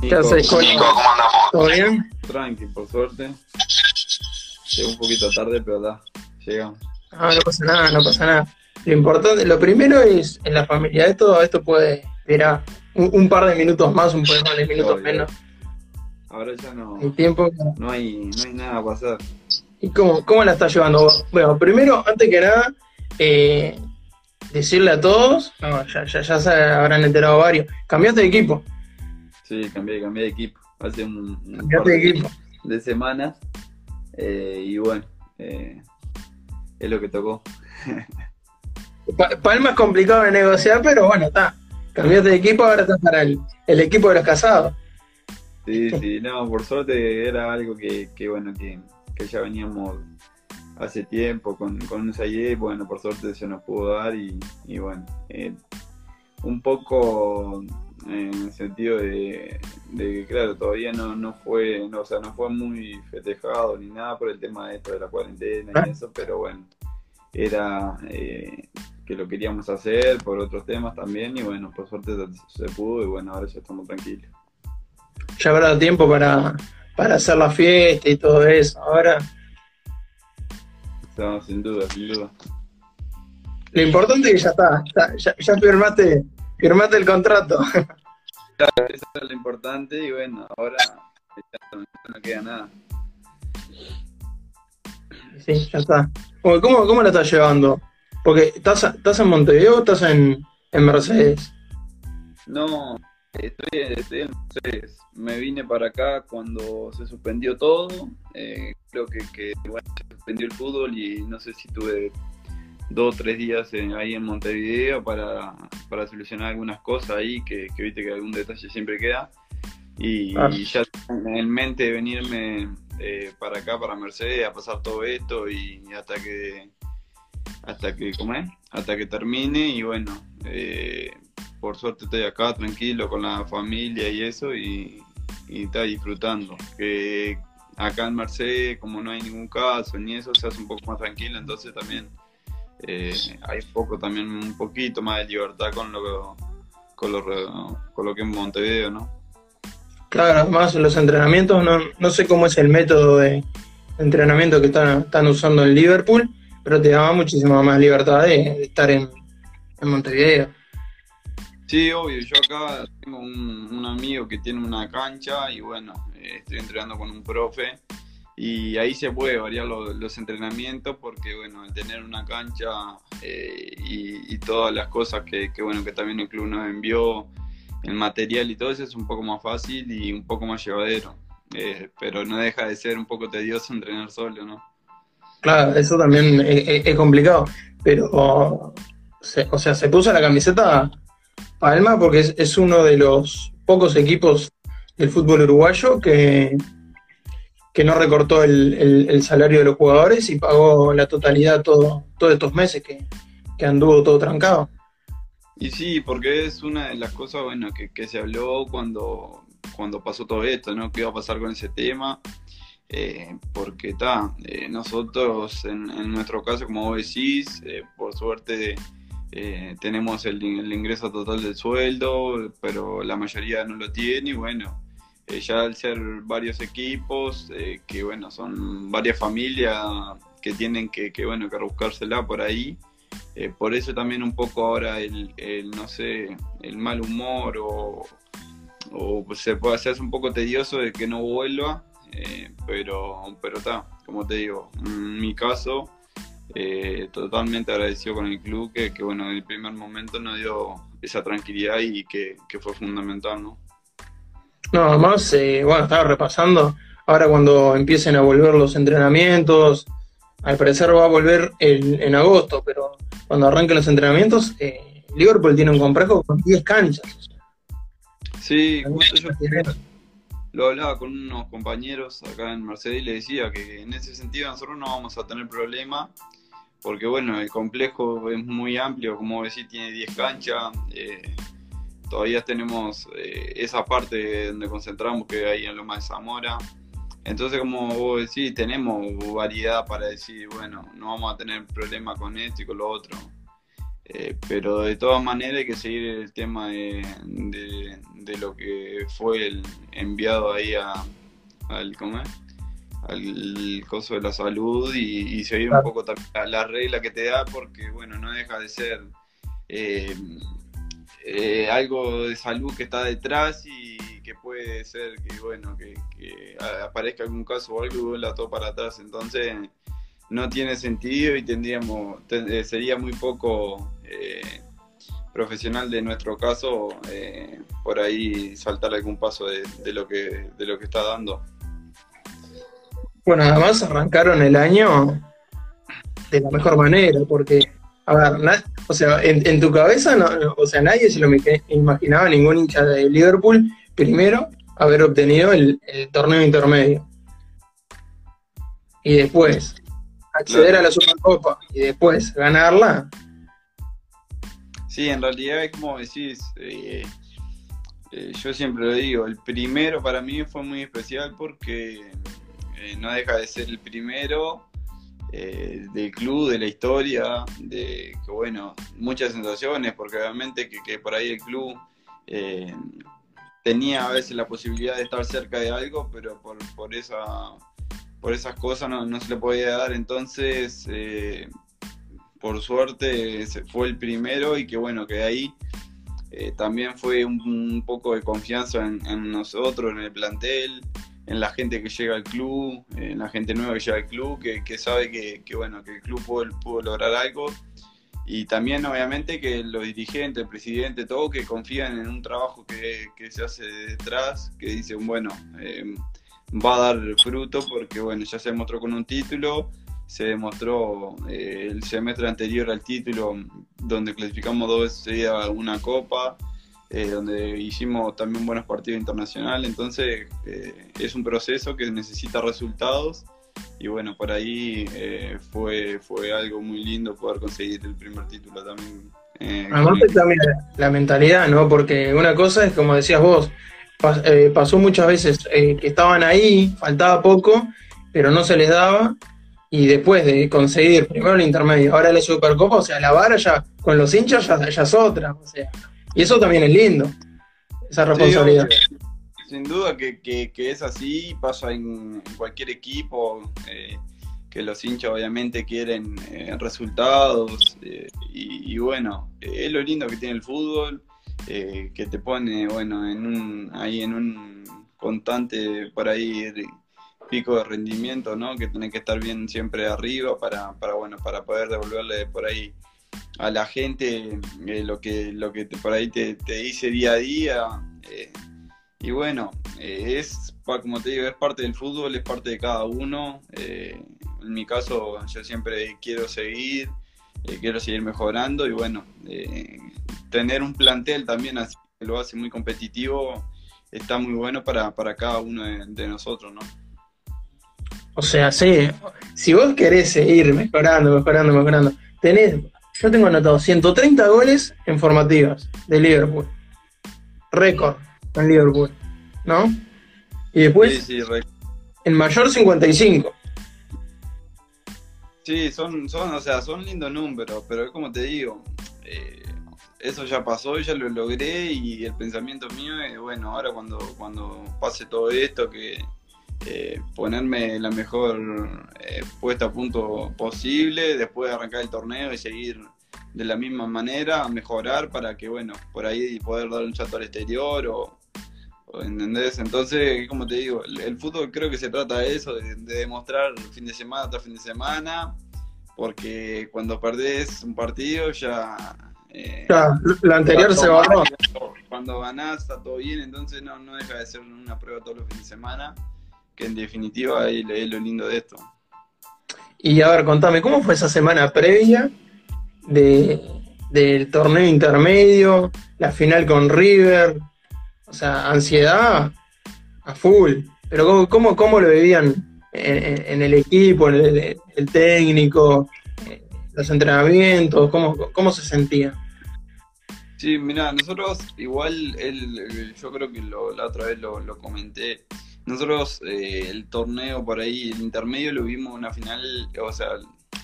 ¿Qué haces, ¿cómo andamos? ¿Todo bien? Tranqui, por suerte. Llegó un poquito tarde, pero da, llegamos. No, no pasa nada, no pasa nada. Lo importante, lo primero es en la familia. Esto, esto puede, mira, un, un par de minutos más, un par de minutos Obvio. menos. Ahora ya no, El tiempo. no, hay, no hay nada para hacer. ¿Y cómo, cómo la estás llevando vos? Bueno, primero, antes que nada, eh, decirle a todos, no, ya, ya, ya se habrán enterado varios, cambiaste de equipo, Sí, cambié, cambié de equipo. Hace un, par de de, equipo. de semanas. eh, y bueno, eh, es lo que tocó. Pa- Palma es complicado de negociar, pero bueno, está. Cambiaste de equipo, ahora estás para el, el equipo de los casados. Sí, sí, no, por suerte era algo que, que bueno, que, que ya veníamos hace tiempo con, con un Sayé, bueno, por suerte se nos pudo dar y, y bueno, eh, un poco en el sentido de, de que claro, todavía no, no fue, no, o sea, no fue muy festejado ni nada por el tema de esto de la cuarentena y eso, pero bueno, era eh, que lo queríamos hacer por otros temas también y bueno, por suerte se pudo y bueno, ahora ya estamos tranquilos. Ya habrá tiempo para, para hacer la fiesta y todo eso. Ahora, No, sin duda, sin duda. lo importante es que ya está, está- ya, ya firmaste, firmaste el contrato. Eso es lo importante y bueno, ahora ya no, no queda nada. Sí, ya está. Bueno, ¿Cómo, cómo la estás llevando? Porque estás, estás en Montevideo o estás en, en Mercedes. No, estoy, estoy en Mercedes. Me vine para acá cuando se suspendió todo. Eh, creo que, que, bueno, se suspendió el fútbol y no sé si tuve dos o tres días en- ahí en Montevideo para, para solucionar algunas cosas ahí, que, que viste que algún detalle siempre queda. Y, Ah. ya tengo en mente venirme eh, para acá, para Mercedes, a pasar todo esto y hasta que hasta que ¿cómo es? hasta que termine y bueno eh, por suerte estoy acá tranquilo con la familia y eso y, y está disfrutando que acá en Mercedes como no hay ningún caso ni eso se hace un poco más tranquilo entonces también eh, hay poco también un poquito más de libertad con lo con lo, con lo que es Montevideo no Claro, además los entrenamientos, no, no sé cómo es el método de entrenamiento que están, están usando en Liverpool, pero te da muchísima más libertad de, de estar en, en Montevideo. Sí, obvio, yo acá tengo un, un amigo que tiene una cancha y bueno, eh, estoy entrenando con un profe y ahí se puede variar lo- los entrenamientos porque bueno, al tener una cancha eh, y, todas las cosas que, bueno, que también el club nos envió, el material y todo eso es un poco más fácil y un poco más llevadero, Eh, pero no deja de ser un poco tedioso entrenar solo, ¿no? Claro, eso también es, complicado, pero, o sea, se puso la camiseta Palma porque es uno de los pocos equipos del fútbol uruguayo que, que no recortó el, el- salario de los jugadores y pagó la totalidad todo, todos estos meses que, que anduvo todo trancado. Y sí, porque es una de las cosas, bueno, que, que se habló cuando, cuando pasó todo esto, ¿no? ¿Qué iba a pasar con ese tema? Eh, porque está, nosotros en, en nuestro caso, como vos decís, eh, por suerte eh, tenemos el ingreso total del sueldo, pero la mayoría no lo tiene y bueno, eh, ya al ser varios equipos, eh, que bueno, son varias familias que tienen que, que bueno, que buscársela por ahí. Eh, por eso también un poco ahora el, el, no sé, el mal humor o, o se puede hacer un poco tedioso de que no vuelva, eh, pero pero está, como te digo, en mi caso, eh, totalmente agradecido con el club que, que, bueno, en el primer momento nos dio esa tranquilidad y que, que fue fundamental, ¿no? No, además, eh, bueno, estaba repasando, ahora cuando empiecen a volver los entrenamientos, al parecer va a volver el- en agosto, pero cuando arranquen los entrenamientos, eh, Liverpool tiene un complejo con 10 canchas. Sí, justo yo lo hablaba con unos compañeros acá en Mercedes y le decía que en ese sentido nosotros no vamos a tener problema porque bueno, el complejo es muy amplio, como decís, tiene 10 canchas, eh, todavía tenemos eh, esa parte donde concentramos que hay en Loma de Zamora, entonces como vos decís, tenemos variedad para decir, bueno, no vamos a tener problema con esto y con lo otro. Eh, pero de todas maneras hay que seguir el tema de, de, lo que fue el enviado ahí a, al, ¿cómo al coso de la salud y, seguir un poco también la, regla que te da porque bueno no deja de ser eh, eh, algo de salud que está detrás y que puede ser que bueno que, aparezca algún caso o algo y vuelva todo para atrás. Entonces no tiene sentido y tendríamos eh, sería muy poco profesional de nuestro caso por ahí saltar algún paso de, de, lo que de lo que está dando. Bueno, además arrancaron el año de la mejor manera, porque, a ver, o sea, en, tu cabeza, no, o sea, nadie se lo imaginaba, ningún hincha de Liverpool, primero, haber obtenido el, torneo intermedio. Y después, acceder a la Supercopa y después ganarla. Sí, en realidad es como decís, eh, eh, yo siempre lo digo, el primero para mí fue muy especial porque eh, no deja de ser el primero eh, del club, de la historia, de que bueno, muchas sensaciones, porque obviamente que, por ahí el club eh, tenía a veces la posibilidad de estar cerca de algo, pero por, por, esa, por esas cosas no, se le podía dar, entonces por suerte fue el primero y que bueno, que ahí también fue un, poco de confianza en, nosotros, en el plantel, en la gente que llega al club, en la gente nueva que llega al club, que, sabe que, bueno, que el club pudo, lograr algo. Y también, obviamente, que los dirigentes, el presidente, todo, que confían en un trabajo que, se hace detrás, que dicen, bueno, em, va a dar fruto porque, bueno, ya se demostró con un título, se demostró eh, el semestre anterior al título, donde clasificamos dos veces una copa, eh, donde hicimos también buenos partidos internacionales, entonces eh, es un proceso que necesita resultados y bueno, por ahí eh, fue, fue algo muy lindo poder conseguir el primer título también. Además también la mentalidad, ¿no? Porque una cosa es, como decías vos, pasó muchas veces que estaban ahí, faltaba poco, pero no se les daba, y después de conseguir primero el intermedio, ahora la Supercopa, o sea, la vara ya con los hinchas ya, ya es otra, o sea, y eso también es lindo, esa responsabilidad. sin duda que, es así, pasa en, cualquier equipo, eh, que los hinchas obviamente quieren eh, resultados, eh, y, bueno, es lo lindo que tiene el fútbol, que te pone, bueno, en un, ahí en un constante, por ahí, pico de rendimiento, ¿no? Que tiene que estar bien siempre arriba para, para bueno, para poder devolverle por ahí a la gente eh, lo que lo que por ahí te, dice día a día eh, y bueno eh, es como te digo es parte del fútbol es parte de cada uno en mi caso yo siempre quiero seguir quiero seguir mejorando y bueno tener un plantel también así que lo hace muy competitivo está muy bueno para, cada uno de, nosotros no o sea sí si vos querés seguir mejorando mejorando mejorando tenés yo tengo anotado 130 goles en formativas de Liverpool. Récord en Liverpool. ¿No? Y después, sí, en mayor 55. Sí, son, son, o sea, son lindos números, pero como te digo, eh, eso ya pasó, ya lo logré y el pensamiento mío es, bueno, ahora cuando, cuando pase todo esto, que eh, ponerme la mejor eh, puesta a punto posible, después de arrancar el torneo y seguir de la misma manera, mejorar para que, bueno, por ahí poder dar un salto al exterior o, ¿entendés? Entonces, como te digo, el, fútbol creo que se trata de eso, de, demostrar fin de semana tras fin de semana, porque cuando perdés un partido ya... Eh, la anterior se va. Cuando ganás está todo bien, entonces no, no deja de ser una prueba todos los fines de semana que en definitiva es, lo lindo de esto. Y a ver, contame, ¿cómo fue esa semana previa de, del torneo intermedio, la final con River? O sea, ansiedad a full. Pero ¿cómo, cómo, lo vivían en, el equipo, el, el, técnico, eh, los entrenamientos? ¿Cómo, cómo se sentía? Sí, mira, nosotros igual, el, yo creo que la otra vez lo, lo comenté, nosotros eh, el torneo por ahí, el intermedio, lo vimos una final, o sea,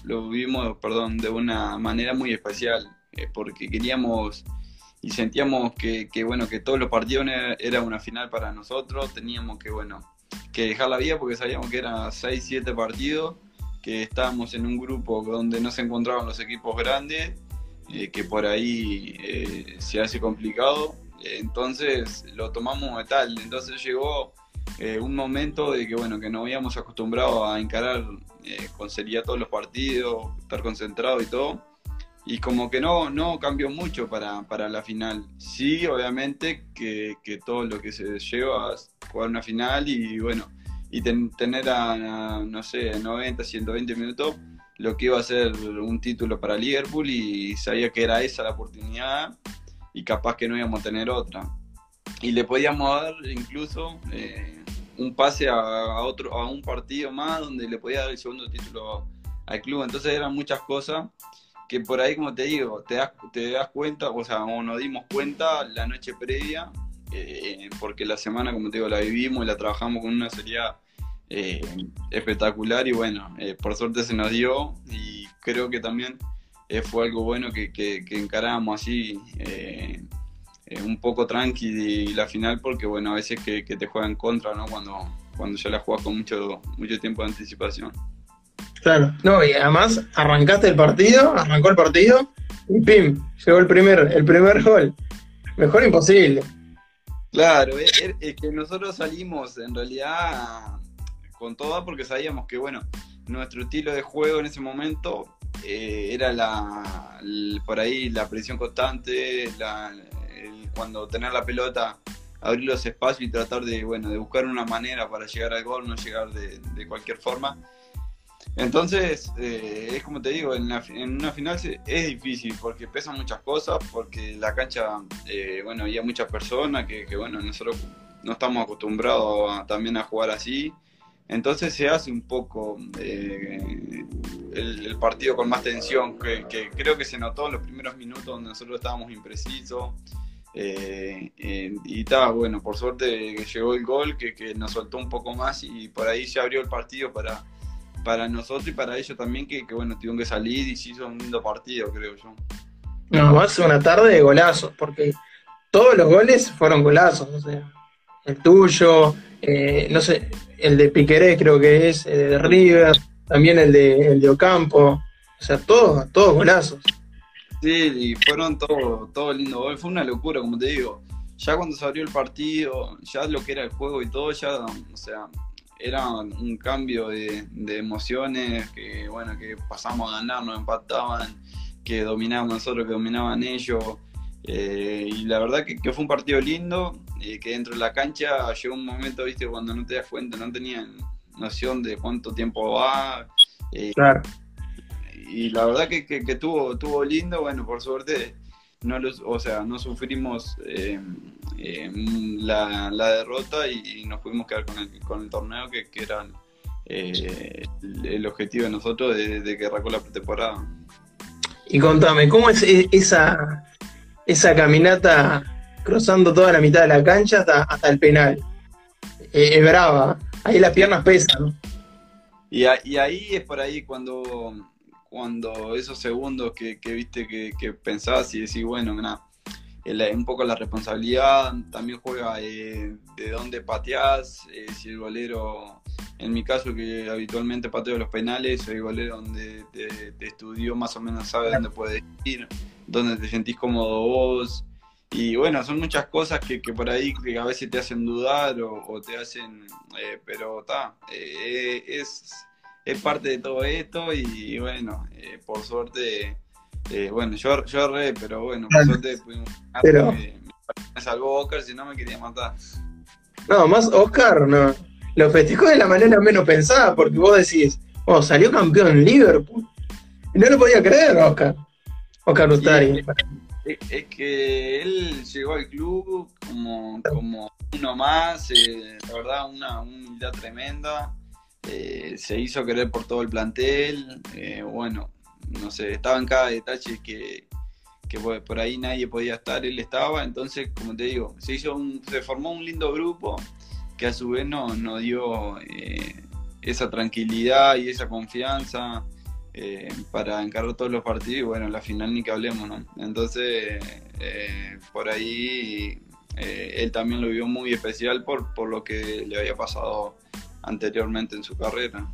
lo vimos, perdón, de una manera muy especial. porque queríamos y sentíamos que, bueno, que todos los partidos era una final para nosotros, teníamos que, bueno, que dejar la vida porque sabíamos que eran 6, 7 partidos, que estábamos en un grupo donde no se encontraban los equipos grandes, eh, que por ahí eh, se hace complicado, entonces lo tomamos de tal, entonces llegó eh, un momento de que, bueno, que no habíamos acostumbrado a encarar con seriedad todos los partidos, estar concentrado y todo, y como que no, no cambió mucho para, para la final. Sí, obviamente que, que, todo lo que se lleva a jugar una final y bueno, y tener a, no sé, 90, 120 minutos, lo que iba a ser un título para Liverpool y sabía que era esa la oportunidad y capaz que no íbamos a tener otra. Y le podíamos dar incluso eh, un pase a, otro, a un partido más donde le podía dar el segundo título al club. Entonces eran muchas cosas que por ahí, como te digo, te das, te das cuenta, o sea, o nos dimos cuenta la noche previa, eh, porque la semana, como te digo, la vivimos y la trabajamos con una seriedad eh, espectacular y bueno, por suerte se nos dio y creo que también fue algo bueno que, que, encaramos así un poco tranqui la final porque bueno, a veces que, te juegan en contra, ¿no? Cuando, cuando ya la juegas con mucho, mucho tiempo de anticipación. Claro, no, y además arrancaste el partido, arrancó el partido y pim, llegó el primer, el primer gol. Mejor imposible. Claro, es, que nosotros salimos en realidad con todo porque sabíamos que, bueno, nuestro estilo de juego en ese momento eh, era la, por ahí la presión constante, cuando tener la pelota, abrir los espacios y tratar de, bueno, de buscar una manera para llegar al gol, no llegar de, de cualquier forma. Entonces, eh, es como te digo, en, una final es difícil porque pesan muchas cosas, porque la cancha, eh, bueno, había muchas personas que, bueno, nosotros no estamos acostumbrados también a jugar así. Entonces se hace un poco eh, el, partido con más tensión, que, creo que se notó en los primeros minutos donde nosotros estábamos imprecisos. Y estaba bueno, por suerte llegó el gol que, que nos soltó un poco más y por ahí se abrió el partido para, para nosotros y para ellos también, que, bueno, tuvieron que salir y se hizo un lindo partido, creo yo. No, más una tarde de golazos, porque todos los goles fueron golazos, o sea, el tuyo, eh, no sé, el de Piqueré creo que es, el de River, también el de, el de Ocampo, o sea, todos, todos golazos. Sí, y fueron todos todo lindo fue una locura, como te digo. Ya cuando se abrió el partido, ya lo que era el juego y todo, ya, o sea, era un cambio de, emociones, que bueno, que pasamos a ganar, nos empataban, que dominábamos nosotros, que dominaban ellos. Eh, y la verdad que, fue un partido lindo, y que dentro de la cancha llegó un momento, viste, cuando no te das cuenta, no tenían noción de cuánto tiempo va. Eh, claro. Y la verdad que, que, que, tuvo, tuvo lindo, bueno, por suerte no los, o sea, no sufrimos eh, eh, la, derrota y, nos pudimos quedar con el, con el torneo que, que era eh, el, objetivo de nosotros desde que arrancó la pretemporada. Y contame, ¿cómo es esa, esa caminata cruzando toda la mitad de la cancha hasta, hasta el penal? es brava, ahí las piernas pesan. Y, y ahí es por ahí cuando cuando esos segundos que, viste que, que, pensás y decís, bueno, nada, un poco la responsabilidad también juega eh, de dónde pateás, eh, si el golero, en mi caso que habitualmente pateo los penales, el golero donde te, estudió más o menos sabe dónde puedes ir, dónde te sentís cómodo vos. Y bueno, son muchas cosas que, por ahí que a veces te hacen dudar o, te hacen, eh, pero está, es es parte de todo esto y bueno, eh, por suerte, eh, bueno, yo, yo erré, pero bueno, por suerte pudimos pero... me, salvó Oscar, si no me quería matar. No, más Oscar, no. Lo festejó de la manera menos pensada, porque vos decís, oh, salió campeón Liverpool. Y no lo podía creer, Oscar. Oscar Ustari. Es, que él llegó al club como, como uno más, eh, la verdad, una humildad tremenda. Eh, se hizo querer por todo el plantel, eh, bueno, no sé, estaba en cada detalle que, por ahí nadie podía estar, él estaba, entonces, como te digo, se, hizo se formó un lindo grupo que a su vez nos dio eh, esa tranquilidad y esa confianza para encargar todos los partidos y bueno, la final ni que hablemos, ¿no? Entonces, por ahí él también lo vio muy especial por, por lo que le había pasado anteriormente en su carrera.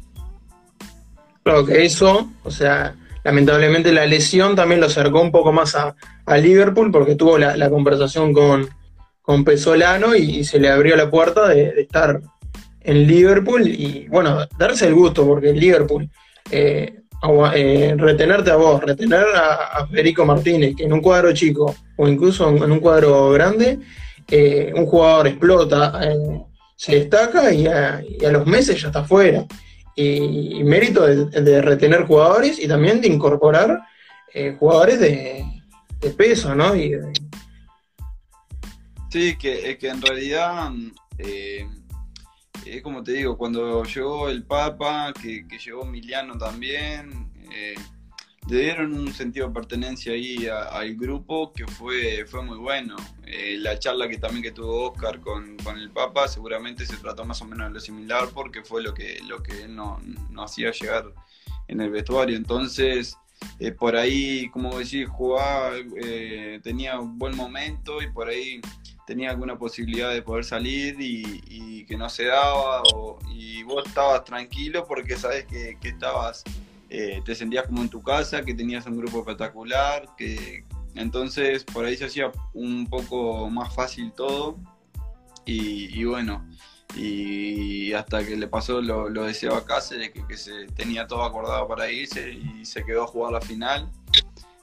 Claro que eso, o sea, lamentablemente la lesión también lo acercó un poco más a, Liverpool porque tuvo la, conversación con, con Pesolano y, se le abrió la puerta de, estar en Liverpool y bueno, darse el gusto porque Liverpool, eh, eh, retenerte a vos, retener a, Federico Martínez, que en un cuadro chico o incluso en, un cuadro grande, eh, un jugador explota, se destaca y a, los meses ya está fuera y, mérito de, retener jugadores y también de incorporar eh, jugadores de, peso, ¿no? Sí, que, que en realidad, eh, es como te digo, cuando llegó el Papa, que, llegó Miliano también, eh, le dieron un sentido de pertenencia ahí al grupo que fue, fue muy bueno. Eh, la charla que también que tuvo Oscar con, el Papa seguramente se trató más o menos de lo similar porque fue lo que, lo que él no, hacía llegar en el vestuario. Entonces, eh, por ahí, como decís, jugaba, eh, tenía un buen momento y por ahí tenía alguna posibilidad de poder salir y, que no se daba y vos estabas tranquilo porque sabes que, que estabas eh, te sentías como en tu casa, que tenías un grupo espectacular, que entonces por ahí se hacía un poco más fácil todo y, bueno, y hasta que le pasó lo, lo de a Cáceres, que, se tenía todo acordado para irse y se quedó a jugar la final.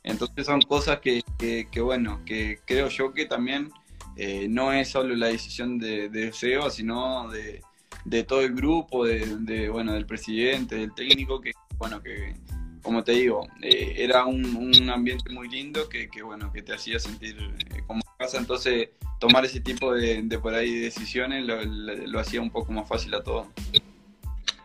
Entonces son cosas que, que, bueno, que creo yo que también eh, no es solo la decisión de, de Seba, sino de, todo el grupo, de, bueno, del presidente, del técnico, que bueno, que como te digo, eh, era un, ambiente muy lindo que, bueno, que te hacía sentir eh, como casa, entonces tomar ese tipo de, por ahí decisiones lo, hacía un poco más fácil a todo.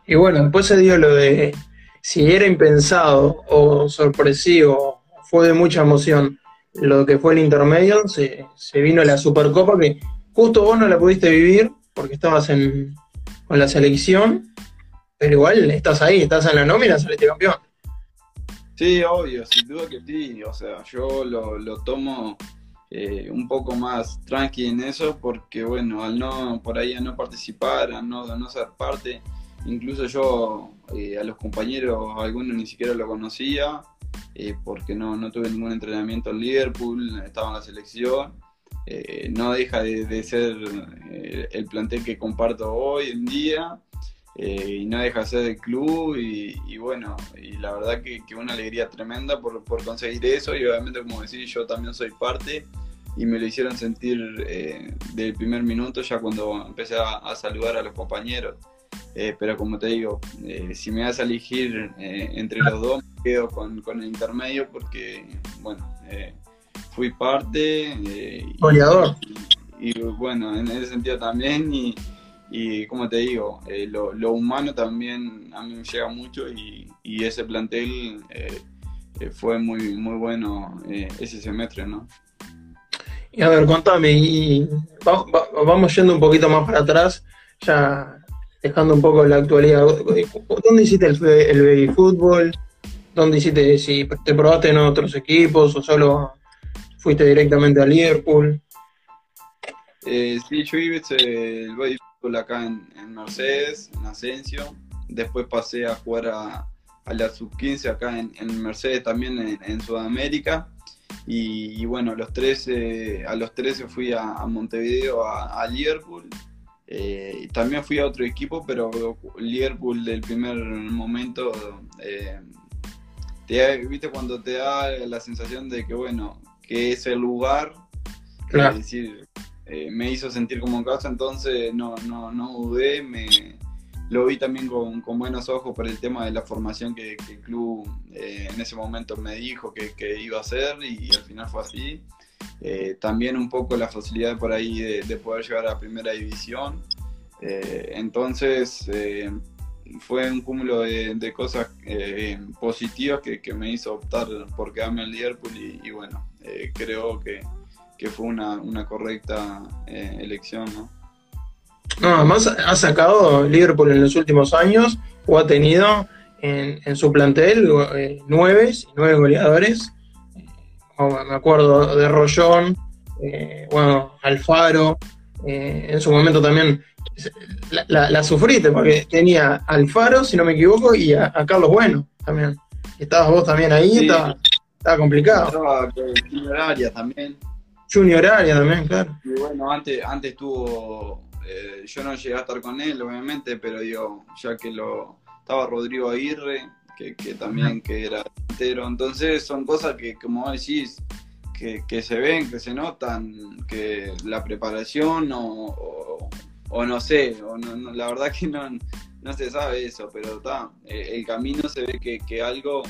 Y bueno, después se dio lo de si era impensado o sorpresivo, fue de mucha emoción. Lo que fue el intermedio, se, se vino la Supercopa que justo vos no la pudiste vivir porque estabas en, con la selección pero igual estás ahí, estás en la nómina, saliste campeón. Sí, obvio, sin duda que sí. O sea, yo lo, tomo eh, un poco más tranqui en eso porque, bueno, al no, por ahí a no participar, a no, no ser parte, incluso yo eh, a los compañeros, algunos ni siquiera lo conocía, eh, porque no, no tuve ningún entrenamiento en Liverpool, estaba en la selección. no deja de, de ser el plantel que comparto hoy en día eh, y no deja de ser del club y, bueno, y la verdad que, que una alegría tremenda por, por, conseguir eso y obviamente como decís yo también soy parte y me lo hicieron sentir eh, del primer minuto ya cuando empecé a, saludar a los compañeros. Eh, pero como te digo, si me vas a elegir entre los dos, me quedo con, con el intermedio porque, bueno, fui parte. Goleador. Y, y, bueno, en ese sentido también. Y, y como te digo, eh, lo, humano también a mí me llega mucho y, ese plantel eh, eh, fue muy, muy bueno ese semestre, ¿no? Y a ver, contame, y vamos yendo un poquito más para atrás, ya dejando un poco la actualidad. ¿Dónde hiciste el, el baby fútbol? ¿Dónde hiciste, si te probaste en otros equipos o solo fuiste directamente a Liverpool? sí, yo hice el baby acá en, Mercedes, en Asensio. Después pasé a jugar a, la sub-15 acá en, Mercedes, también en, Sudamérica. Y, bueno, los 13, a los 13 fui a, Montevideo, a, Liverpool. Eh, también fui a otro equipo, pero Liverpool del primer momento, eh, viste cuando te da la sensación de que bueno, que es el lugar, es decir, eh, me hizo sentir como en casa, entonces no, no, no dudé, me, lo vi también con, con, buenos ojos por el tema de la formación que, el club eh, en ese momento me dijo que, que, iba a hacer y, al final fue así. Eh, también un poco la facilidad por ahí de, poder llegar a primera división. entonces fue un cúmulo de, cosas positivas que, me hizo optar por quedarme en Liverpool y bueno, creo que, que fue una, una correcta eh, elección, ¿no? No, además ha sacado Liverpool en los últimos años o ha tenido en, su plantel eh, nueve, nueve goleadores. me acuerdo de Rollón, bueno, Alfaro, en su momento también la, sufriste porque tenía Alfaro, si no me equivoco, y a, Carlos Bueno también. Estabas vos también ahí, estaba, complicado. Estaba Arias también. Junior Arias también, claro. Y bueno, antes, antes tuvo, eh, yo no llegué a estar con él, obviamente, pero digo, ya que lo estaba Rodrigo Aguirre, que, también que era entero, entonces son cosas que, como decís, que, se ven, que se notan, que la preparación o, o, no sé, o no, la verdad que no, no se sabe eso, pero está, eh, el camino se ve que, que algo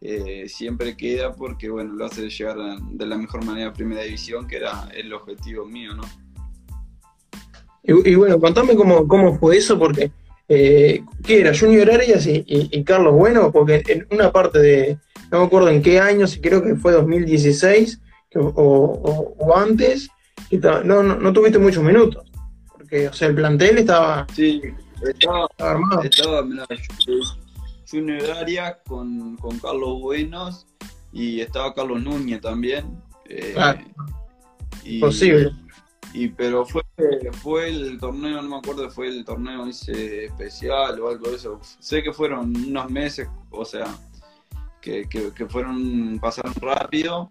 eh, siempre queda porque, bueno, lo hace llegar de la mejor manera a Primera División, que era el objetivo mío, ¿no? Y, bueno, contame cómo, cómo fue eso, porque, eh, ¿qué era? Junior Arias y, Carlos Bueno, porque en una parte de, no me acuerdo en qué año, si creo que fue 2016 o, antes, no, no, tuviste muchos minutos, porque, o sea, el plantel estaba... Sí, estaba, armado. Estaba, Arias con, con Carlos Buenos y estaba Carlos Núñez también. Eh, Posible. Y, pero fue, fue el torneo, no me acuerdo, fue el torneo ese especial o algo de eso. Sé que fueron unos meses, o sea, que, que, fueron, pasaron rápido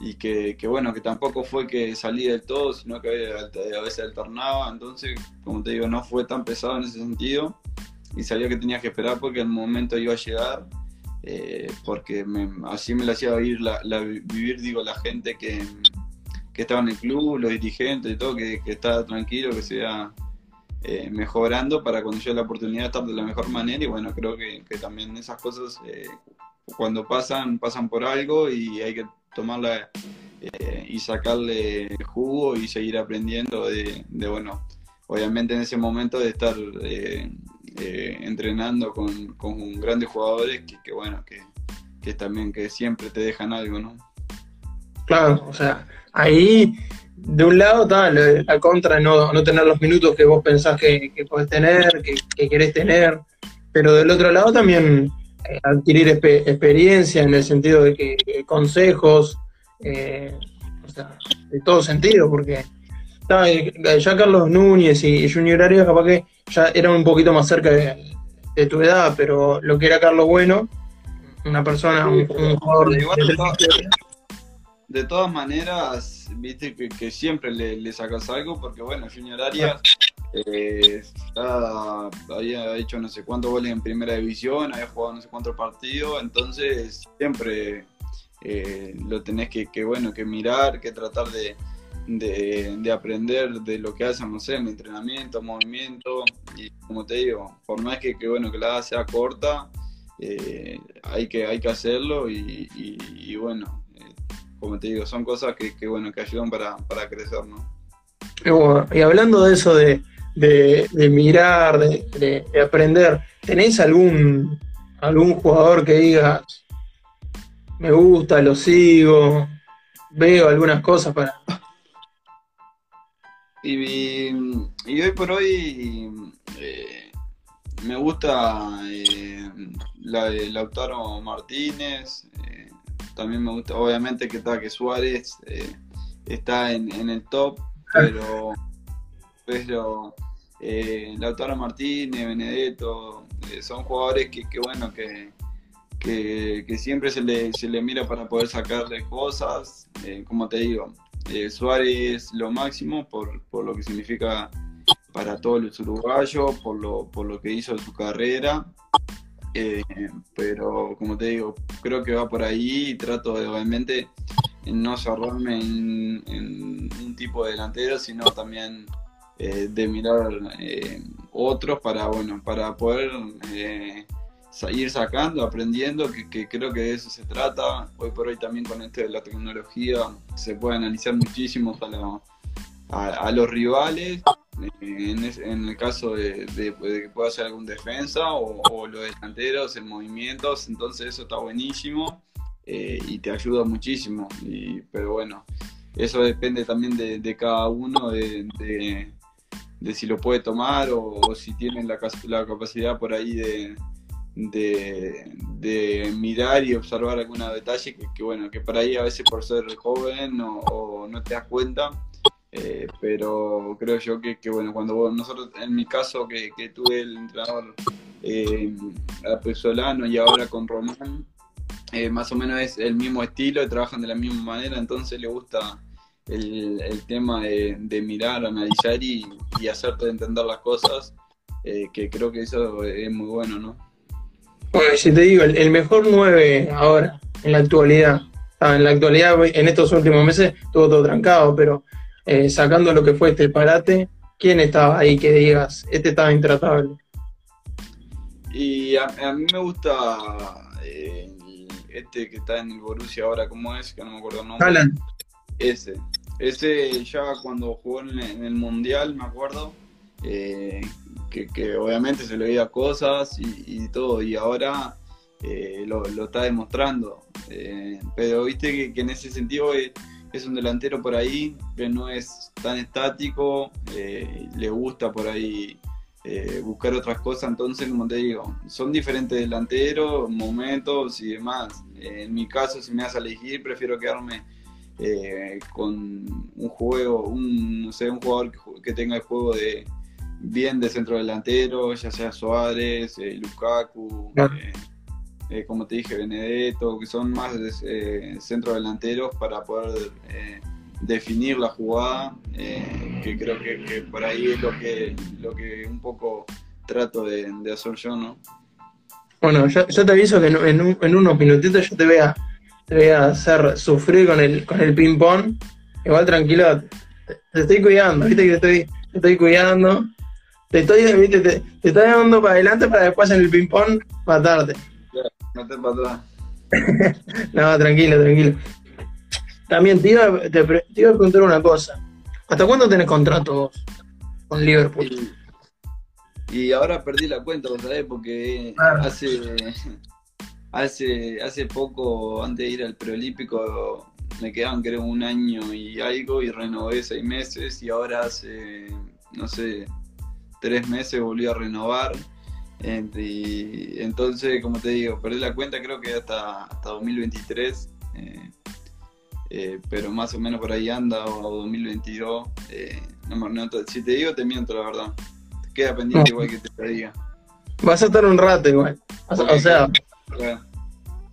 y que, que, bueno, que tampoco fue que salí del todo, sino que a veces alternaba, entonces, como te digo, no fue tan pesado en ese sentido y sabía que tenía que esperar porque el momento iba a llegar, eh, porque así me lo hacía vivir, la, vivir digo, la gente que, que, estaba en el club, los dirigentes y todo, que, que estaba tranquilo, que se iba eh, mejorando para cuando llegue la oportunidad estar de la mejor manera. Y bueno, creo que, también esas cosas eh, cuando pasan, pasan por algo y hay que tomarla y sacarle jugo y seguir aprendiendo de, de, bueno, obviamente en ese momento de estar eh, entrenando con, con, grandes jugadores que, bueno, que, que, también que siempre te dejan algo, ¿no? Claro, o sea, ahí de un lado está la contra no, no tener los minutos que vos pensás que, que podés tener, que, que, querés tener, pero del otro lado también eh, adquirir experiencia en el sentido de que consejos, eh, o sea, de todo sentido, porque ya Carlos Núñez y Junior Arias capaz que ya eran un poquito más cerca de, tu edad, pero lo que era Carlos Bueno, una persona, un, jugador de, de, todas maneras, viste que, siempre le, sacas algo, porque bueno, Junior Arias eh, había hecho no sé cuántos goles en primera división, había jugado no sé cuántos partidos, entonces siempre eh, lo tenés que, que, bueno, que mirar, que tratar de de, aprender de lo que hacen, no sé, en entrenamiento, movimiento, y como te digo, por más que, que bueno, que la edad sea corta, eh, hay, que, hay que hacerlo y, bueno, eh, como te digo, son cosas que, bueno, que ayudan para, crecer, ¿no? Y, hablando de eso de, mirar, de, aprender, ¿tenés algún, algún jugador que digas, me gusta, lo sigo, veo algunas cosas para, y, hoy por hoy eh, me gusta eh, la de Lautaro Martínez. Eh, también me gusta, obviamente, que está que Suárez está en, el top, pero, pero Lautaro Martínez, Benedetto, son jugadores que, bueno, que, que, siempre se le, se le mira para poder sacarle cosas. como te digo, eh, Suárez lo máximo por, por, lo que significa para todos los uruguayos, por lo, por lo que hizo su carrera. Eh, pero como te digo, creo que va por ahí y trato de obviamente no cerrarme en, un tipo de delantero, sino también eh, de mirar otros para bueno para poder ir sacando, aprendiendo, que, creo que de eso se trata. Hoy por hoy también con esto de la tecnología se puede analizar muchísimo a, los rivales, en, el caso de, que pueda ser algún defensa o, los delanteros en movimientos, entonces eso está buenísimo eh, y te ayuda muchísimo. pero bueno, eso depende también de, cada uno, de, si lo puede tomar o, si tiene la, la capacidad por ahí de de, mirar y observar algunos detalles que, bueno, que por ahí a veces por ser joven o, no te das cuenta, eh, pero creo yo que, bueno, cuando nosotros, en mi caso que, tuve el entrenador eh, Solano y ahora con Román, eh, más o menos es el mismo estilo, trabajan de la misma manera, entonces le gusta el, tema de, mirar, analizar y, y hacerte entender las cosas, eh, que creo que eso es muy bueno, ¿no? Bueno, si te digo, el, mejor 9 ahora, en la actualidad, ah, en la actualidad, en estos últimos meses, estuvo todo trancado, pero eh, sacando lo que fue este parate, ¿quién estaba ahí que digas, este estaba intratable? Y a, mí me gusta eh, este que está en el Borussia ahora, ¿cómo es? Que no me acuerdo el nombre. Alan. Ese. Ese ya cuando jugó en, el Mundial, me acuerdo, eh, que, obviamente se le veía cosas y, todo, y ahora eh, lo, está demostrando. Eh, pero viste que, en ese sentido es, un delantero por ahí que no es tan estático, eh, le gusta por ahí buscar otras cosas, entonces como te digo, son diferentes delanteros, momentos y demás. en mi caso, si me vas a elegir, prefiero quedarme con un juego, un, no sé, un jugador que tenga el juego de bien de centro delantero, ya sea Suárez, eh, Lukaku, eh, eh, como te dije, Benedetto, que son más centro delanteros para poder definir la jugada, que creo que, por ahí es lo que, lo que un poco trato de, hacer yo, ¿no? Bueno, yo, te aviso que en, unos minutitos yo te voy a, te voy a hacer sufrir con el, con el ping-pong. Igual tranquilo, te, estoy cuidando, viste que te estoy, te estoy cuidando te estoy, te, te, te estoy dando para adelante para después en el ping-pong matarte. No te atrás. no, tranquilo, tranquilo. También te iba, te, iba, a preguntar una cosa. ¿Hasta cuándo tenés contrato vos con Liverpool? Y, ahora perdí la cuenta, vos sabés, porque ah. hace, hace, hace poco, antes de ir al preolímpico, me quedaban creo un año y algo y renové seis meses y ahora hace, no sé, tres meses volví a renovar. Y entonces, como te digo, perdí la cuenta creo que hasta, hasta 2023. Eh, eh, pero más o menos por ahí anda, o 2022. Eh, si te digo, te miento, la verdad. queda pendiente igual que te diga. Vas a estar un rato igual. O, sea,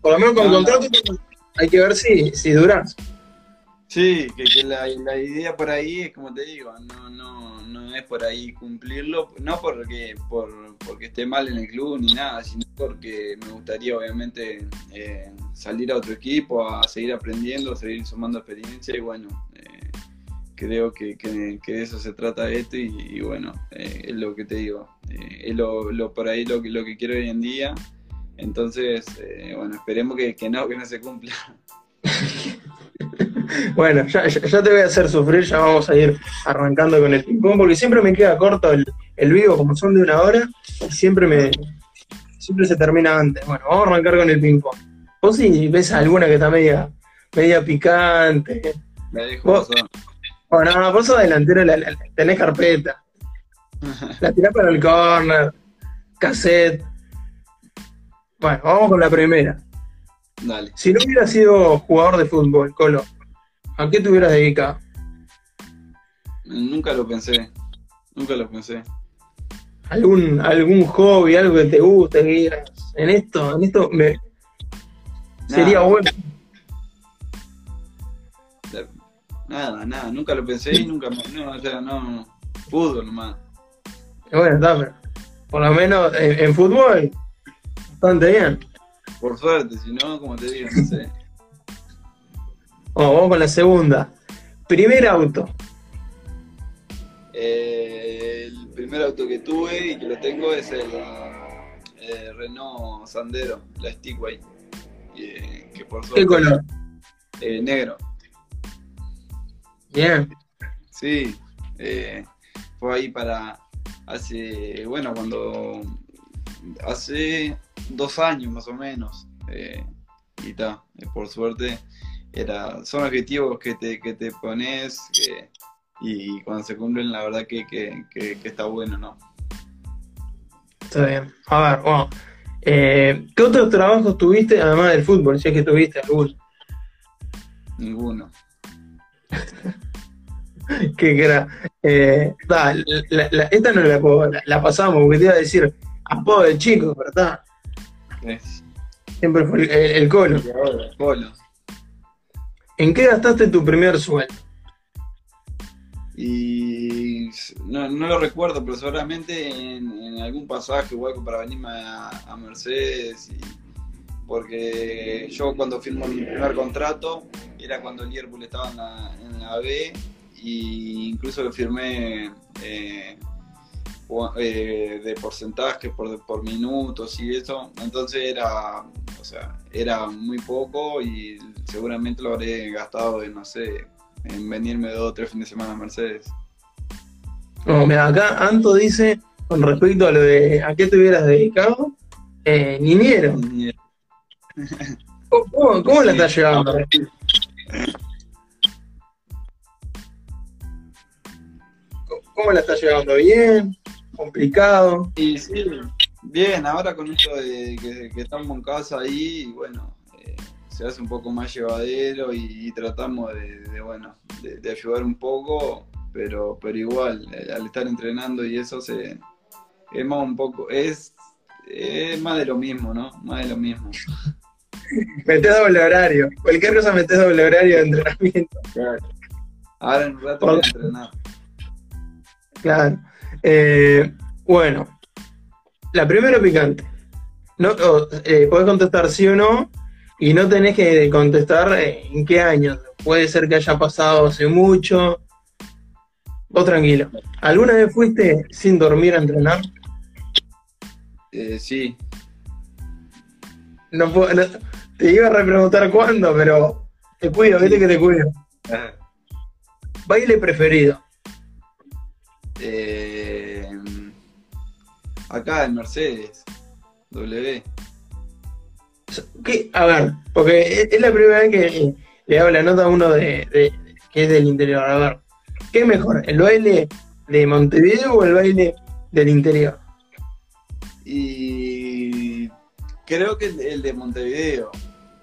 por lo menos con contrato hay que ver si, si duras. Sí, que, la, la, idea por ahí es como te digo, no, no, no es por ahí cumplirlo, no porque, por, porque esté mal en el club ni nada, sino porque me gustaría obviamente eh, salir a otro equipo, a seguir aprendiendo, a seguir sumando experiencia y bueno, eh, creo que, que, de eso se trata esto y, bueno, eh, es lo que te digo, es lo, lo, por ahí lo que, lo que quiero hoy en día, entonces bueno, esperemos que, que no, que no se cumpla. Bueno, ya, te voy a hacer sufrir, ya vamos a ir arrancando con el ping-pong, porque siempre me queda corto el, el, vivo, como son de una hora, y siempre me siempre se termina antes. Bueno, vamos a arrancar con el ping-pong. Vos si ves alguna que está media, media picante. Me dijo Bueno, no, vos sos delantero, tenés carpeta. La tirás para el corner, cassette. Bueno, vamos con la primera. Dale. Si no hubiera sido jugador de fútbol, Colo, ¿A qué te hubieras dedicado? Nunca lo pensé, nunca lo pensé. ¿Algún, algún hobby, algo que te guste, que digas, en esto, en esto me... sería bueno? Nada, nada, nunca lo pensé y nunca me... No, o sea, no, fútbol nomás. Bueno, pero por lo menos en, fútbol, bastante bien. Por suerte, si no, como te digo, no sé. Vamos con la segunda. Primer auto. Eh, el primer auto que tuve y que lo tengo es el eh, Renault Sandero, la Stickway. Eh, que por ¿Qué color? negro. Bien. Sí, fue ahí para hace, bueno, cuando hace dos años más o menos. y está, por suerte era, son objetivos que te, que te pones y cuando se cumplen la verdad que, está bueno, ¿no? Está bien. A ver, bueno, Eh, ¿Qué otros trabajos tuviste además del fútbol? Si es que tuviste alguno. Ninguno. que era. Eh, ta, la- la- esta no la, puedo- la, la pasamos porque te iba a decir apodo de chico, ¿verdad? Siempre fue el, el- el colo. ¿En qué gastaste tu primer sueldo? Y no, lo recuerdo, pero seguramente en, algún pasaje o algo para venirme a, Mercedes. porque yo cuando firmo mi primer contrato era cuando el Liverpool estaba en la, B y incluso lo firmé eh, eh, de porcentajes por, por minutos y eso. Entonces era, o sea, era muy poco y seguramente lo habré gastado en, no sé, en venirme dos o tres fines de semana a Mercedes. No, mira, acá Anto dice, con respecto a lo de a qué te hubieras dedicado, eh, niñero. ¿Cómo, cómo- cómo la Sí. estás llevando? ¿Cómo la estás llevando? ¿Bien? ¿Complicado? Y sí, bien, ahora con esto de que, que estamos en casa ahí, bueno, eh, se hace un poco más llevadero y, y tratamos de, de, bueno, de, de ayudar un poco, pero, pero igual, eh, al estar entrenando y eso se es más un poco, es, es más de lo mismo, ¿no? Más de lo mismo. Metés doble horario. Cualquier cosa metés doble horario de entrenamiento. Ahora en un rato voy a entrenar. Claro. Eh, bueno, la primera picante. No, eh, podés contestar sí o no y no tenés que contestar eh, en qué año. Puede ser que haya pasado hace mucho. Vos tranquilo. ¿Alguna vez fuiste sin dormir a entrenar? Eh, sí, No, puedo- no- te iba a repreguntar cuándo, pero te cuido, vete que te cuido. Baile preferido. Eh, acá en Mercedes, W. ¿Qué? A ver, porque es es la primera vez que le hago la nota a uno de, de- que es del interior. A ver, ¿qué es mejor? ¿El baile de Montevideo o el baile del interior? Y creo que el, el de Montevideo,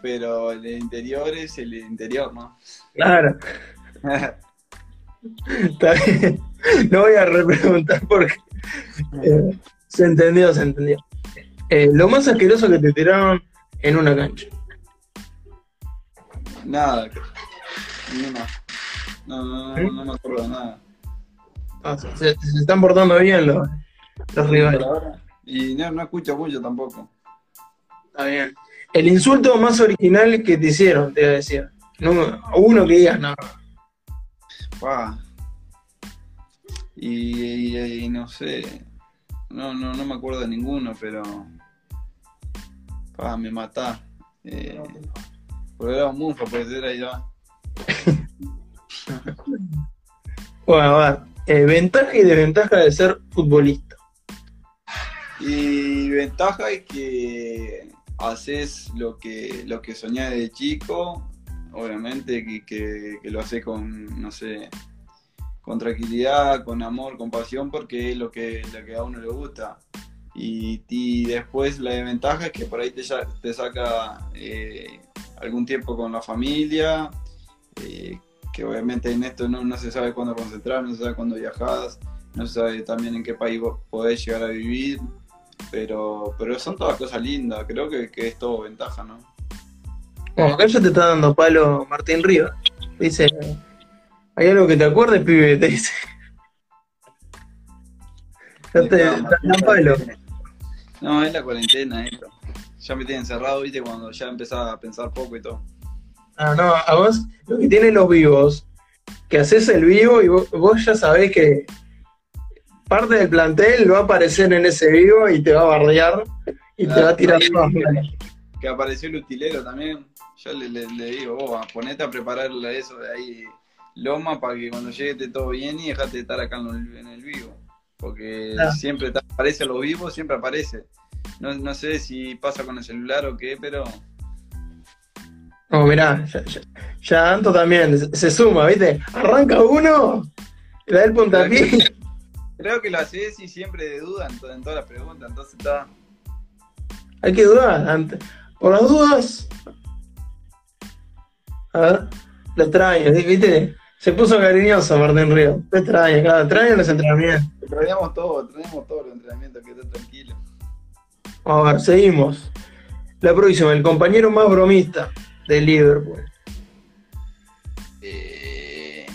pero el de interior es el de interior, ¿no? Claro, está bien. No voy a repreguntar porque eh, se entendió, se entendió. Eh, lo más asqueroso que te tiraron en una cancha. nada, no, no, no, no, no me acuerdo de nada. Ah, se, están portando bien los, los rivales. Y no, no escucho mucho tampoco. Está bien. El insulto más original que te hicieron, te voy a decir. No, uno que digas, no. Pa. Y, y- y no sé, no, no, no me acuerdo de ninguno, pero pa, me matá. Eh, porque era un mufa, pues era ya. Bueno, a ver. eh, ventaja y desventaja de ser futbolista. Y ventaja es que haces lo que, lo que soñás de chico, obviamente que, que- que lo haces con, no sé, con tranquilidad, con amor, con pasión, porque es lo que, lo que a uno le gusta. Y, y después la desventaja es que por ahí te, te saca eh, algún tiempo con la familia, eh, que obviamente en esto no, no se sabe cuándo concentrar, no se sabe cuándo viajas, no se sabe también en qué país vos podés llegar a vivir, pero, pero son todas cosas lindas, creo que, que es todo ventaja, ¿no? Bueno, acá ya te está dando palo Martín Rivas. Dice, ¿hay algo que te acuerdes, pibe? Te dice. Ya te, te dan palo. No, es la cuarentena esto. Ya me tiene encerrado, viste, cuando ya empezaba a pensar poco y todo. Ah, no, a vos lo que tienen los vivos, que haces el vivo y vos, vos ya sabés que parte del plantel va a aparecer en ese vivo y te va a bardear y te va a tirar todas Que apareció el utilero también. Yo le, le- le digo, vos, ponete a prepararle eso de ahí, loma, para que cuando llegue esté todo bien y dejate de estar acá en el, vivo. Porque Claro. siempre aparece a los vivos, siempre aparece. No, no sé si pasa con el celular o qué, pero No, mirá, ya, ya, ya Anto también se, se suma, ¿viste? Arranca uno, le da el puntapié. creo que lo haces y siempre de duda en, en todas las preguntas, entonces está. Hay que dudar. Antes. Por las dudas. A ver, lo extraño, ¿viste? Se puso cariñoso Martín Río. Te extraño, claro, extraño los entrenamientos. Traíamos todo, traíamos todo los entrenamientos, que esté tranquilo. A ver, seguimos. La próxima, el compañero más bromista de Liverpool. Eh,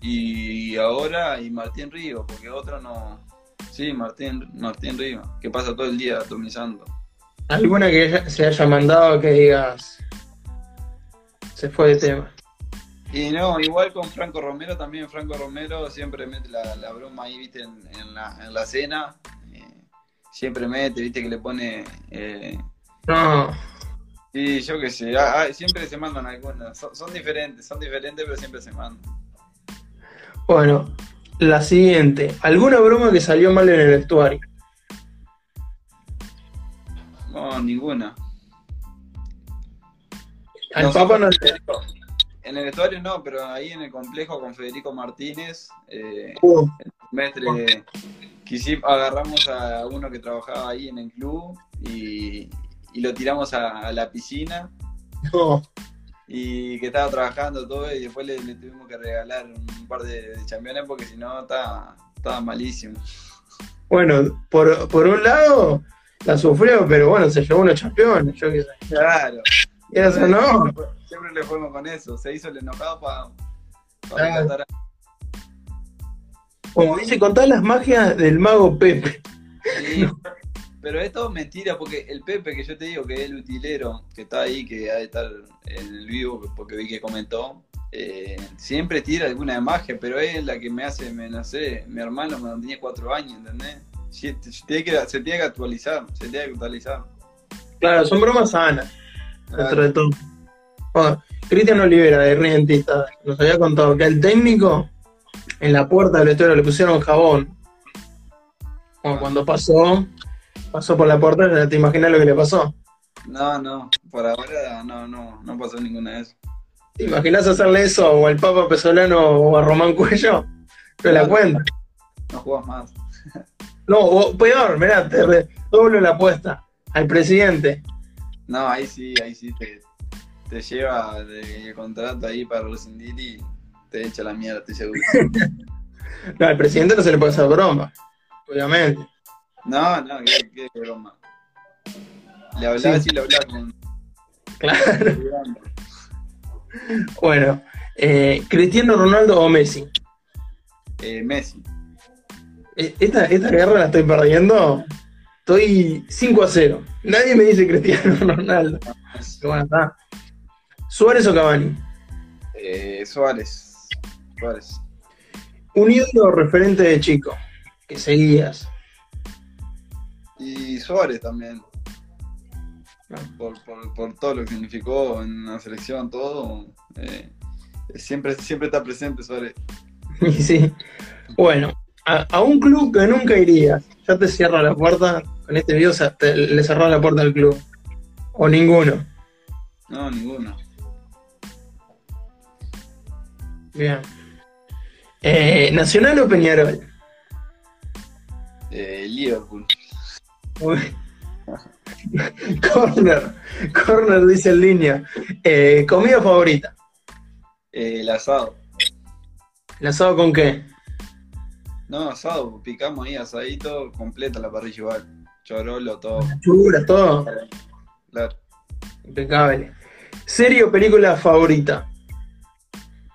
y ahora, y Martín Río, porque otro no. Sí, Martín, Martín Río, que pasa todo el día atomizando. ¿Alguna que se haya mandado que digas se fue de tema? Y no, igual con Franco Romero también, Franco Romero siempre mete la, broma ahí, viste, en, la, en la cena. Eh, siempre mete, viste, que le pone... Eh, no. Sí, yo qué sé, ah, ah, siempre se mandan algunas. Son, diferentes, son diferentes, pero siempre se mandan. Bueno, la siguiente. ¿Alguna broma que salió mal en el vestuario? No, ninguna. Al Papa no En el vestuario no, pero ahí en el complejo con Federico Martínez, eh, uh. el semestre agarramos a uno que trabajaba ahí en el club y, lo tiramos a, la piscina. Y que estaba trabajando todo y después le, tuvimos que regalar un par de, de porque si no estaba, malísimo. Bueno, por, por un lado la sufrió, pero bueno, se llevó unos campeones, yo qué sé. Claro. Eso no. Siempre le fuimos con eso, se hizo el enojado para pa Como dice, con todas las magias del mago Pepe. Sí, pero es todo mentira, porque el Pepe que yo te digo que es el utilero, que está ahí, que ha de estar en el vivo, porque vi que comentó, eh, siempre tira alguna magia, pero es la que me hace, me, no sé, mi hermano cuando tenía cuatro años, ¿entendés? Se tiene, que, se tiene que actualizar, se tiene que actualizar. Claro, son bromas sanas, dentro de todo. Cristian Olivera, de Rientista, nos había contado que al técnico en la puerta del vestuario le pusieron jabón. cuando pasó, pasó por la puerta, ¿te imaginas lo que le pasó? No, no, por ahora no, no, no pasó ninguna de eso. ¿Te imaginas hacerle eso o al Papa Pesolano o a Román Cuello? Te la cuenta. No juegas más. No, peor, mirá, te doble la apuesta al presidente. No, ahí sí, ahí sí te, te lleva de contrato ahí para rescindir y te echa la mierda, estoy seguro. no, al presidente no se le puede hacer broma, obviamente. No, no, qué, broma. Le hablaba así, le hablaba con. Claro. bueno, eh, ¿Cristiano Ronaldo o Messi? Eh, Messi. E, esta, esta guerra la estoy perdiendo. Estoy 5 a 0. Nadie me dice Cristiano Ronaldo. bueno, está. ¿Suárez o Cavani? Eh, Suárez. Suárez. Un ídolo referente de chico que seguías. Y Suárez también. Ah. Por, por, todo lo que significó en la selección, todo. Eh, siempre, siempre está presente Suárez. sí. Bueno, a, un club que nunca irías, ya te cierra la puerta, con este video le cerró la puerta al club. O ninguno. No, ninguno. Bien. Eh, ¿Nacional o Peñarol? Eh, Liverpool. corner, corner dice en línea. Eh, ¿Comida favorita? Eh, el asado. ¿El asado con qué? No, asado, picamos ahí asadito, completa la parrilla igual. Chorolo, todo. Churas, todo. Claro. Impecable. ¿Serie o película favorita?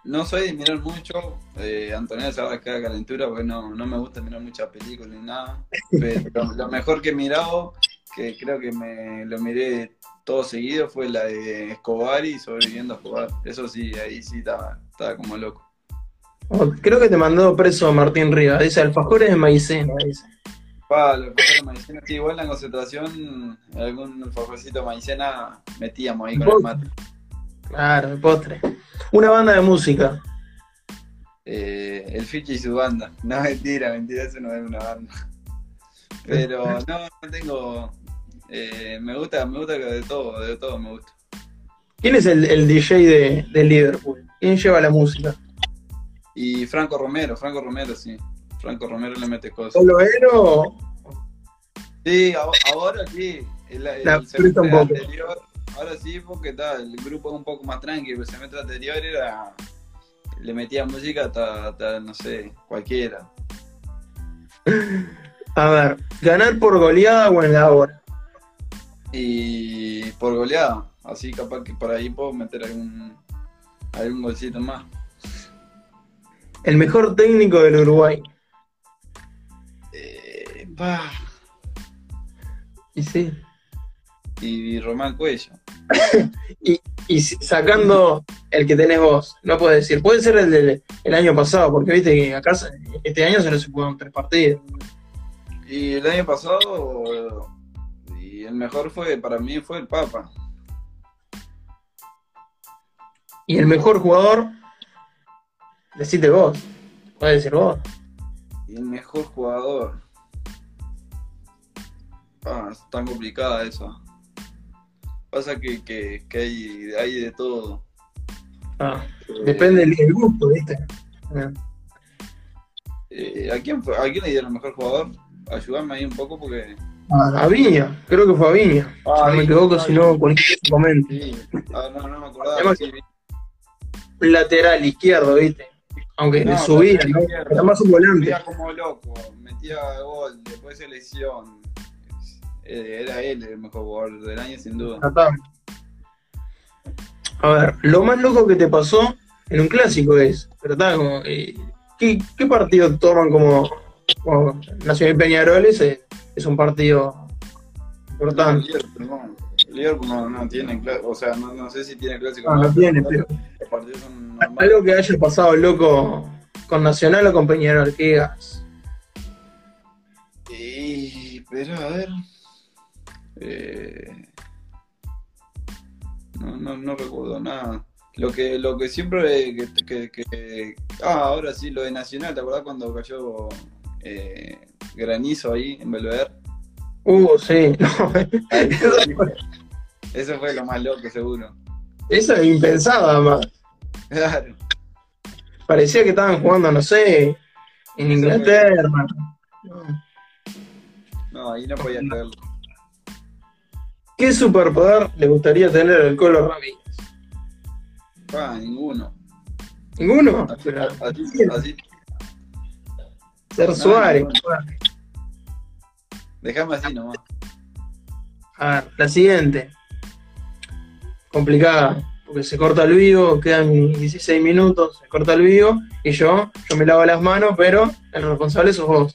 No soy de mirar mucho. Eh, Antonio se va a quedar calentura porque no, me gusta mirar muchas películas ni nada. Pero lo mejor que he mirado, que creo que me lo miré todo seguido, fue la de Escobar y sobreviviendo a Escobar. Eso sí, ahí sí estaba, estaba como loco. Oh, creo que te mandó preso Martín Rivas. Dice alfajores de maicena. Dice. Pa, los alfajores de maicena. Sí, igual en la concentración, algún alfajorcito de maicena metíamos ahí con el mate. Claro, el postre. Una banda de música. Eh, el Fichi y su banda. No, mentira, mentira, eso no es una banda. Pero no, no tengo. Eh, me gusta, me gusta de todo, de todo me gusta. ¿Quién es el, el DJ de, de Liverpool? ¿Quién lleva la música? Y Franco Romero, Franco Romero, sí. Franco Romero le mete cosas. ¿Solo él o...? Sí, ahora sí. El, el anterior, ahora sí, porque está, el grupo es un poco más tranquilo. El semestre anterior era. Le metía música hasta, no sé, cualquiera. A ver, ¿ganar por goleada o en la hora? Y por goleada. Así capaz que por ahí puedo meter algún, algún golcito más. El mejor técnico del Uruguay. Eh, y sí. Y Román Cuello. y, sacando el que tenés vos, no puedes decir, puede ser el del el año pasado, porque viste que acá este año se jugaron tres partidos. Y el año pasado, y el mejor fue, para mí fue el Papa. Y el mejor jugador, decite vos, puede decir vos. El mejor jugador. Ah, es tan complicada eso. Pasa que, que, que hay, hay, de todo. Ah, eh, depende del gusto, ¿viste? Eh, ¿a, quién ¿A quién le dieron el mejor jugador? Ayúdame ahí un poco porque. A Viña, creo que fue a Viña. Ah, no me equivoco, si no, cualquier momento. Sí. Ah, no, no me acordaba. Sí. Lateral izquierdo, ¿viste? Aunque no, subía, ¿no? Era más un volante. Metía como loco, metía gol, después selección. Eh, era él el mejor jugador del año, sin duda. A ver, lo más loco que te pasó en un clásico es, pero está como, eh, ¿qué, ¿qué, partido toman como, Nacional Peñarol? Es, es un partido importante. No, Liverpool no, no tiene, o sea, no, no, sé si tiene clásico. No, no tiene, pero. Algo que haya pasado loco con Nacional o con Peñarol, ¿qué digas? Y, pero a ver. Eh, no, no, no recuerdo nada. Lo que, lo que siempre que, que, Ah, ahora sí, lo de Nacional, ¿te acordás cuando cayó eh, granizo ahí en Belvedere? Uh, sí, Eso fue lo más loco, seguro. Eso es impensado, además. Claro. Parecía que estaban jugando, no sé, en Inglaterra. No, ahí no podía creerlo. ¿Qué superpoder le gustaría tener al Colo Ramírez? Ah, ninguno. ¿Ninguno? Así, Ser Suárez. Déjame así nomás. A ver, la siguiente. Complicada, porque se corta el vivo, quedan 16 minutos, se corta el vivo, y yo, yo me lavo las manos, pero el responsable sos vos.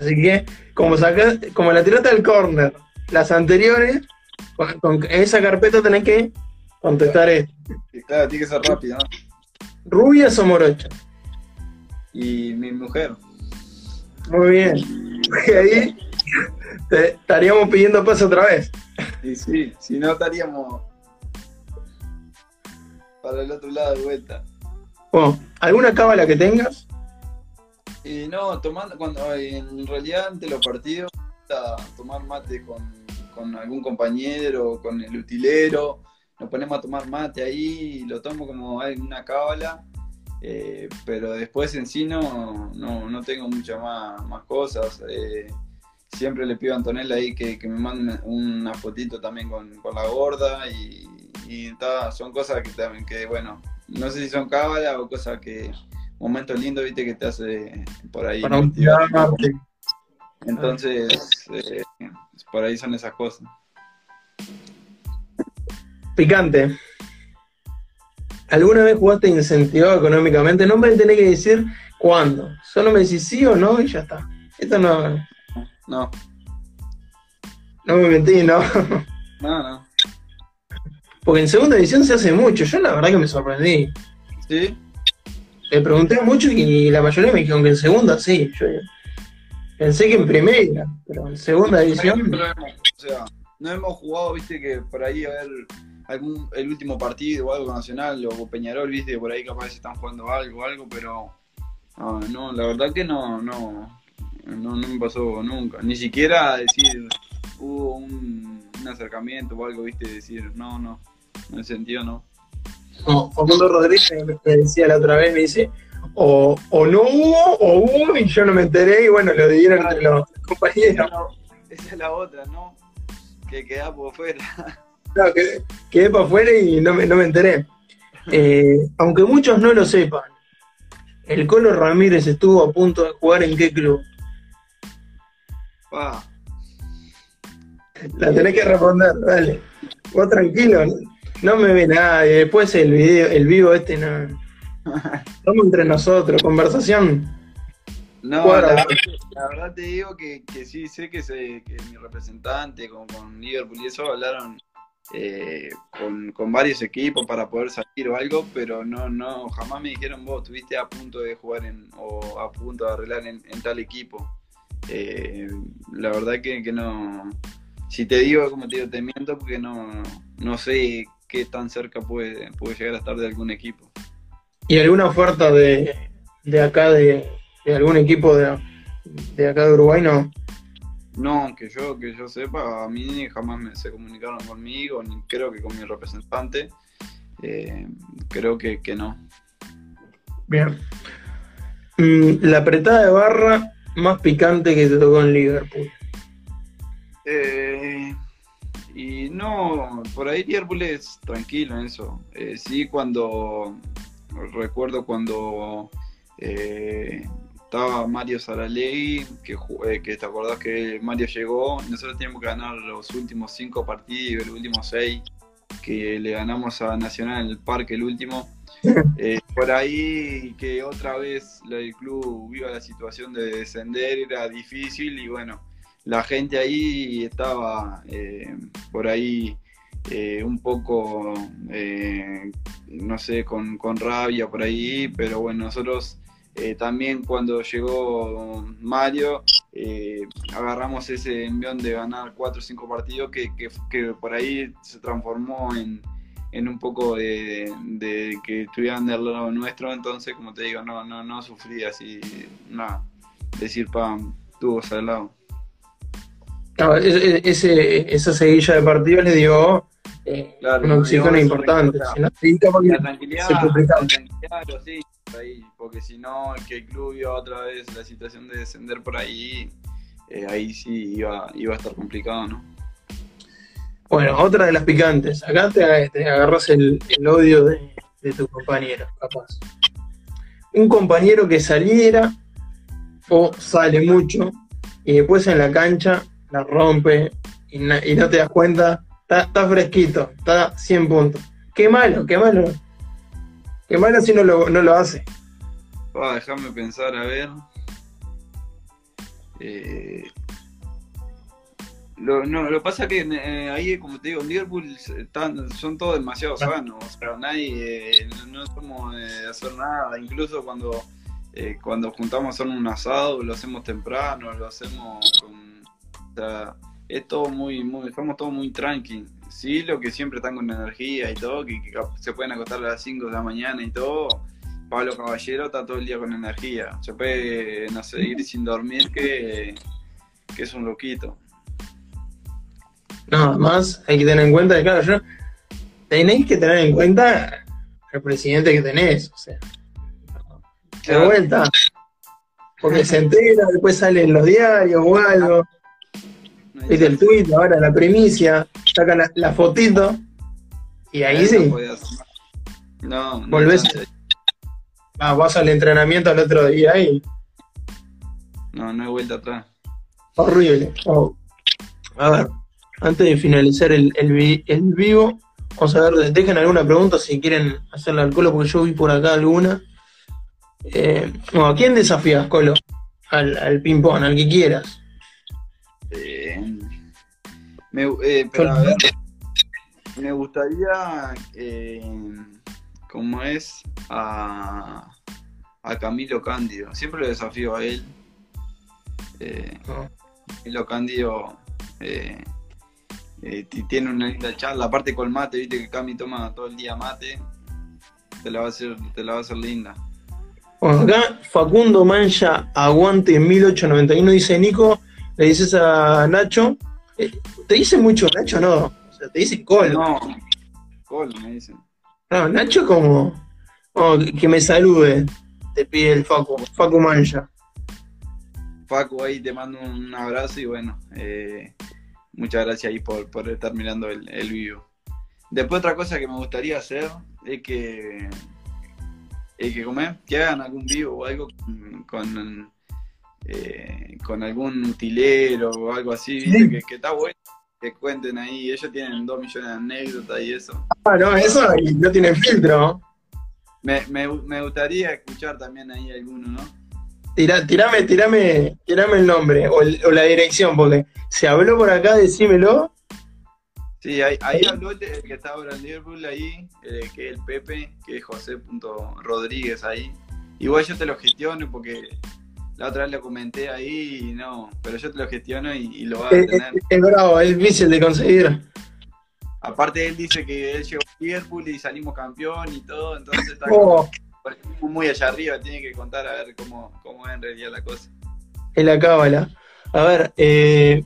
Así que, como, sacás, como la tirata del corner, las anteriores, con, esa carpeta tenés que contestar esto. Claro, tiene que ser rápido, ¿no? ¿Rubias o morocha? Y mi mujer. Muy bien. Y ahí estaríamos pidiendo paso otra vez. Y sí, si no estaríamos para el otro lado de vuelta. Bueno, ¿alguna cábala que tengas? Y no, tomando, cuando en realidad ante los partidos, tomar mate con con algún compañero, con el utilero, nos ponemos a tomar mate ahí, lo tomo como una cábala, eh, pero después en sí no, no, tengo muchas más, más cosas. Eh, siempre le pido a Antonella ahí que, me mande una fotito también con, la gorda y, son cosas que también, que bueno, no sé si son cábala o cosas que, momentos lindos, viste, que te hace por ahí. Entonces, eh, por ahí son esas cosas. Picante. ¿Alguna vez jugaste incentivado económicamente? No me tenés que decir cuándo. Solo me decís sí o no y ya está. Esto no. No. No me mentí, ¿no? No, no. Porque en segunda edición se hace mucho. Yo la verdad que me sorprendí. ¿Sí? Le pregunté mucho y la mayoría me dijeron que en segunda sí. Yo, Pensé que en primera, pero en segunda edición. o sea, no hemos jugado, viste, que por ahí a ver algún, el último partido o algo nacional o Peñarol, viste, por ahí capaz están jugando algo o algo, pero no, la verdad que no, no, no, me pasó nunca. Ni siquiera decir hubo un, acercamiento o algo, viste, decir no, no, en ese sentido no. No, Facundo Rodríguez me decía la otra vez, me dice, o, o no hubo, o hubo y yo no me enteré y bueno, lo dieron entre los compañeros. esa es la otra, ¿no? Que queda por fuera. No, que, quedé para afuera y no me, no me enteré. Eh, aunque muchos no lo sepan, el Colo Ramírez estuvo a punto de jugar en qué club. Pa, La tenés que responder, dale. Vos tranquilo, no, no me ve nadie. Después el video, el vivo este no. Estamos entre nosotros, conversación. No, la verdad te digo que, que sí, sé que, se, que mi representante con, con Liverpool y eso hablaron eh, con, con varios equipos para poder salir o algo, pero no, no, jamás me dijeron vos estuviste a punto de jugar en, o a punto de arreglar en, en tal equipo. Eh, la verdad que, que no, si te digo, como te digo, te miento porque no, no sé qué tan cerca puede, puede llegar a estar de algún equipo. ¿Y alguna oferta de, de acá, de, de algún equipo de, de acá de Uruguay? No. No, que yo, que yo sepa, a mí jamás me, se comunicaron conmigo, ni creo que con mi representante. Eh, creo que, que no. Bien. Mm, la apretada de barra más picante que te tocó en Liverpool. Eh, y no, por ahí Liverpool es tranquilo en eso. Eh, sí, cuando recuerdo cuando eh, estaba Mario Saralegui, que, eh, que te acordás que Mario llegó, nosotros teníamos que ganar los últimos cinco partidos, los últimos seis, que le ganamos a Nacional en el parque el último. Eh, por ahí que otra vez el club viva la situación de descender, era difícil y bueno, la gente ahí estaba eh, por ahí eh, un poco, eh, no sé, con, con rabia por ahí, pero bueno, nosotros eh, también cuando llegó Mario eh, agarramos ese envión de ganar cuatro o cinco partidos que, que, que por ahí se transformó en, en un poco de, que estuvieran del lado nuestro, entonces como te digo, no, no, no sufrí así, nada, decir, pam, tuvo al lado. Claro, ese, ese- esa seguilla de partidos le dio eh, Claro, un no, oxígeno importante. Si no, sí, La tranquilidad, se la tranquilidad, lo sí, por ahí, porque si no, que el club iba otra vez la situación de descender por ahí, eh, ahí sí iba, iba a estar complicado, ¿no? Bueno, otra de las picantes. Acá te, te agarras el, el odio de, de tu compañero, capaz. Un compañero que saliera o sale mucho y después en la cancha la rompe y, na- y no te das cuenta, está, está fresquito, está 100 puntos. Qué malo, qué malo. Qué malo si no lo, no lo hace. Ah, déjame pensar, a ver. Eh, lo, no, lo que pasa que eh, ahí, como te digo, en Liverpool están, son todos demasiado sanos. O sea, nadie, eh, no, somos eh, de hacer nada. Incluso cuando, eh, cuando juntamos a hacer un asado, lo hacemos temprano, lo hacemos con. Sea, es todo muy, muy, estamos todos muy tranqui. Sí, lo que siempre están con energía y todo, que, se pueden acostar a las 5 de la mañana y todo. Pablo Caballero está todo el día con energía. Se puede, no sé, ir sin dormir que, que es un loquito. No, además hay que tener en cuenta que, claro, yo, tenéis que tener en cuenta al presidente que tenés, o sea, de vuelta. Porque se entera, después sale en los diarios o algo, viste el tuit, ahora la primicia, sacan la, la fotito, y ahí no sí. No, no Volvés- ah, vas al entrenamiento al otro día y No, no hay vuelta atrás. horrible. Oh. A ver, antes de finalizar el, el, vi- el vivo, vamos a ver, dejen alguna pregunta si quieren hacerle al Colo, porque yo vi por acá alguna. Eh, bueno, ¿A quién desafías, Colo? Al, al ping-pong, al que quieras. Eh, me, eh, pero a ver, me gustaría, eh, como es, a, a Camilo Cándido. Siempre lo desafío a él. Eh, No. Camilo Cándido eh, eh, ti- tiene una linda charla. Aparte con el mate, viste que Cami toma todo el día mate. Te la va a hacer, te la va a hacer linda. Acá Facundo Mancha Aguante 1891 dice Nico, le dices a Nacho, eh, ¿te dice mucho Nacho no? O sea, te dice Colo. No, Colo me dicen. No, Nacho como, que me salude, te pide el Facu, Facu Mancha. Paco, ahí te mando un abrazo y bueno, eh, muchas gracias ahí por, por estar mirando el, el vivo. Después otra cosa que me gustaría hacer es que, es que, comer, que hagan algún vivo o algo con, con, eh, con algún utilero o algo así, ¿viste? Que, que está bueno que cuenten ahí. Ellos tienen dos millones de anécdotas y eso. Ah, no, eso no tiene filtro. Me, me, me gustaría escuchar también ahí alguno, ¿no? Tira, tirame, tirame, tirame el nombre o, el- o la dirección, porque se habló por acá, decímelo. Sí, ahí, ahí habló el el que está ahora en Liverpool ahí, eh, que es el Pepe, que es José.Rodríguez ahí. Igual yo te lo gestiono porque la otra vez lo comenté ahí y no, pero yo te lo gestiono y, y lo vas a Es, tener. es- es bravo, es difícil de conseguir. Aparte él dice que él llegó a Liverpool y salimos campeón y todo, entonces está Oh, como muy allá arriba, tiene que contar a ver cómo, cómo es en realidad la cosa. en la cábala. A ver, eh,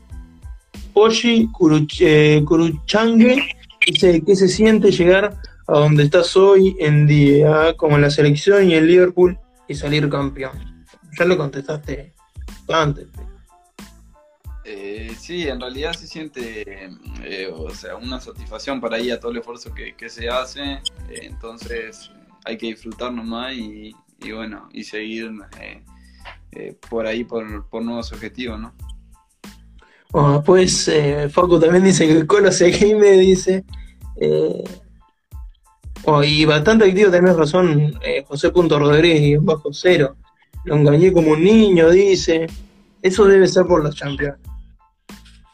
Oshi Kuruch- eh, Kuruchangue dice que se siente llegar a donde estás hoy en día, como en la selección y en Liverpool, y salir campeón. Ya lo contestaste antes. Eh, sí, en realidad se siente, eh, o sea, una satisfacción para ir a todo el esfuerzo que, que se hace, eh, entonces hay que disfrutar nomás y, y bueno, y seguir eh, por ahí por, por nuevos objetivos, ¿no? Eh, Facu también dice que Colo se me dice. oh, y bastante activo, tenés razón, José Punto Rodríguez, bajo cero. Lo engañé como un niño, dice. Eso debe ser por los campeones.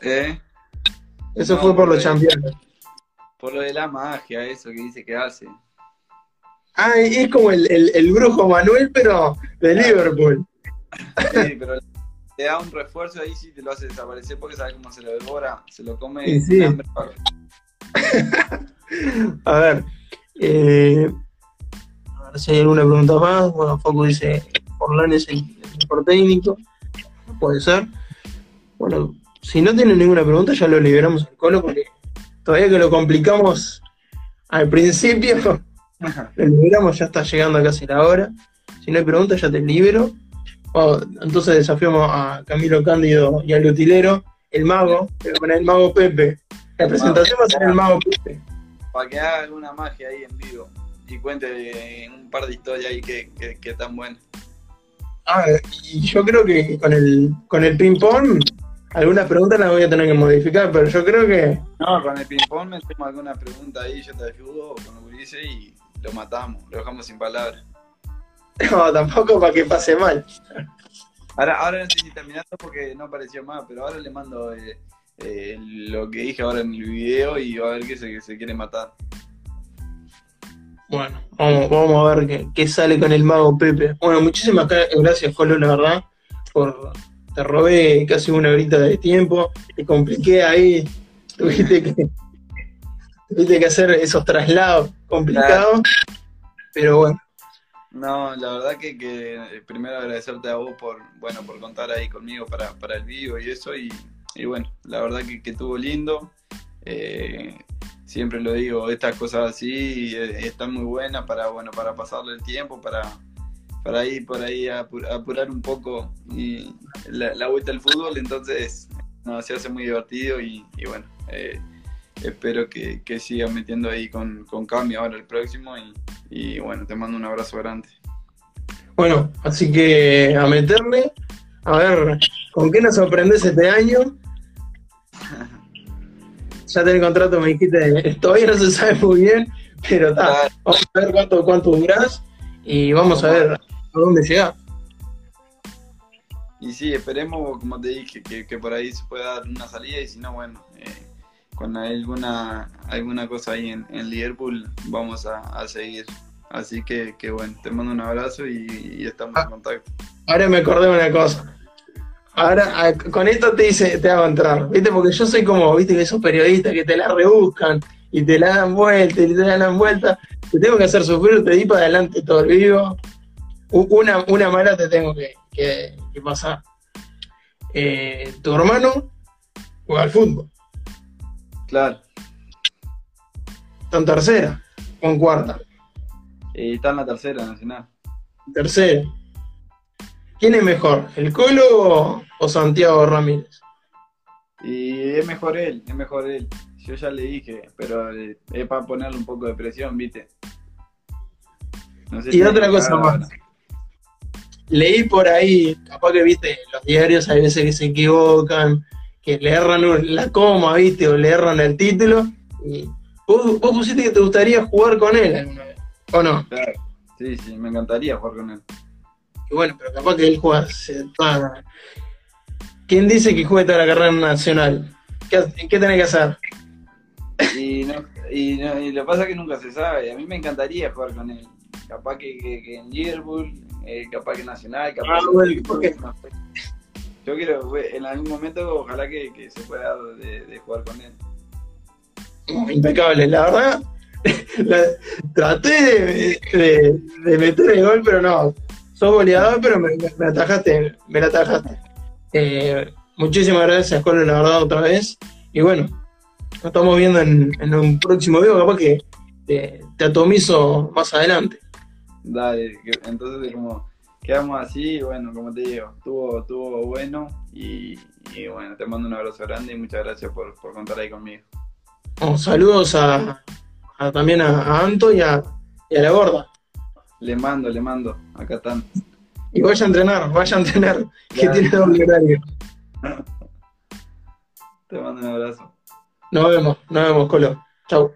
Eh, Eso No, fue por los campeones. por lo de la magia, eso que dice que hace. Ah, es como el, el- el brujo Manuel, pero de Liverpool. Sí, pero te da un refuerzo ahí sí te lo hace desaparecer porque sabes cómo se lo devora, se lo come Sí, sí. sin hambre. A ver, eh, a ver si hay alguna pregunta más. Bueno, Facu dice, Forlán es el, mejor técnico. Puede ser. Bueno, si no tienen ninguna pregunta, ya lo liberamos al colo porque todavía que lo complicamos al principio, lo liberamos, ya está llegando casi la hora. Si no hay preguntas, ya te libero. Bueno, entonces desafiamos a Camilo Cándido y al utilero, el mago, pero con el mago Pepe. La presentación va a ser el mago Pepe. para que haga alguna magia ahí en vivo y cuente un par de historias ahí que, que, que están buenas. Ah, y yo creo que con el, con el ping-pong, algunas preguntas las voy a tener que modificar, pero yo creo que. No, con el ping-pong metemos alguna pregunta ahí, yo te ayudo con los gurises y lo matamos, lo dejamos sin palabras. No, tampoco para que pase mal. Ahora, ahora no sé si terminando porque no apareció más, pero ahora le mando eh, eh, lo que dije ahora en el video y va a ver que se, que se quiere matar. Bueno, vamos, vamos a ver qué, qué sale con el mago Pepe. Bueno, muchísimas gracias, Colo, la verdad. Por, te robé casi una horita de tiempo, te compliqué ahí, tuviste que, tuviste que hacer esos traslados complicados, pero bueno. No, la verdad que, que eh, primero agradecerte a vos por, bueno, por contar ahí conmigo para, para el vivo y eso, y, y bueno, la verdad que, que estuvo lindo. Eh, siempre lo digo, estas cosas así eh, están muy buenas para, bueno, para pasarle el tiempo, para, para ir por ahí a apu- a apurar un poco y la, la vuelta al fútbol, entonces no, se hace muy divertido y, bueno, eh, espero que, que sigan metiendo ahí con, con cambio ahora el próximo y, y bueno, te mando un abrazo grande. Bueno, así que a meterle, a ver, ¿con qué nos sorprendes este año? Ya tenés contrato, me dijiste, todavía no se sabe muy bien, pero está, vamos a ver cuánto, cuánto durás y vamos a ver a dónde llegás. Y sí, esperemos, como te dije, que, que por ahí se pueda dar una salida y si no, bueno, eh, con alguna alguna cosa ahí en, en Liverpool vamos a, a seguir. Así que, que bueno, te mando un abrazo y, y estamos en contacto. Ahora me acordé de una cosa. Ahora, con esto te dice, te hago entrar, ¿viste? Porque yo soy como, ¿viste? Que esos periodistas que te la rebuscan y te la dan vuelta y te la dan vuelta. Te tengo que hacer sufrir, te di para adelante todo el vivo. Una, una mala te tengo que, que- que pasar. Eh, tu hermano juega al fútbol. Claro, Está en tercera, o en cuarta. eh, está en la tercera nacional. Tercera. ¿Quién es mejor, el Colo o Santiago Ramírez? Y es mejor él, es mejor él. Yo ya le dije, pero eh, es para ponerle un poco de presión, ¿viste? No sé y otra cosa más. Leí por ahí, capaz que viste, los diarios hay veces que se equivocan, que le erran la coma, viste, o le erran el título. Y vos, pusiste que te gustaría jugar con él alguna vez, ¿o no? Claro. Sí, sí, me encantaría jugar con él. Y bueno, pero capaz que él juega. ¿Quién dice que juegue toda la carrera nacional? ¿Qué, ¿Qué tenés que hacer? Y, no, y, no, y, lo que pasa es que nunca se sabe. A mí me encantaría jugar con él. Capaz que, que, en Liverpool, eh, capaz que Nacional, capaz ah, que... Yo quiero, en algún momento, ojalá que, que se pueda de, de, jugar con él. Impecable, la verdad. traté de, de, meter el gol, pero no. Sos goleador, pero me, me atajaste, me la atajaste. Eh, muchísimas gracias, Cole, la verdad, otra vez. Y bueno, nos estamos viendo en, en un próximo video, capaz que te, atomizo más adelante. Dale, entonces como quedamos así, bueno, como te digo, estuvo, estuvo bueno y, bueno, te mando un abrazo grande y muchas gracias por, contar ahí conmigo. saludos a, también a, Anto y a, la gorda. Le mando, le mando, acá están. Y vaya a entrenar, vaya a entrenar, que tiene doble horario. Te mando un abrazo. Nos vemos, nos vemos, Colo. Chau.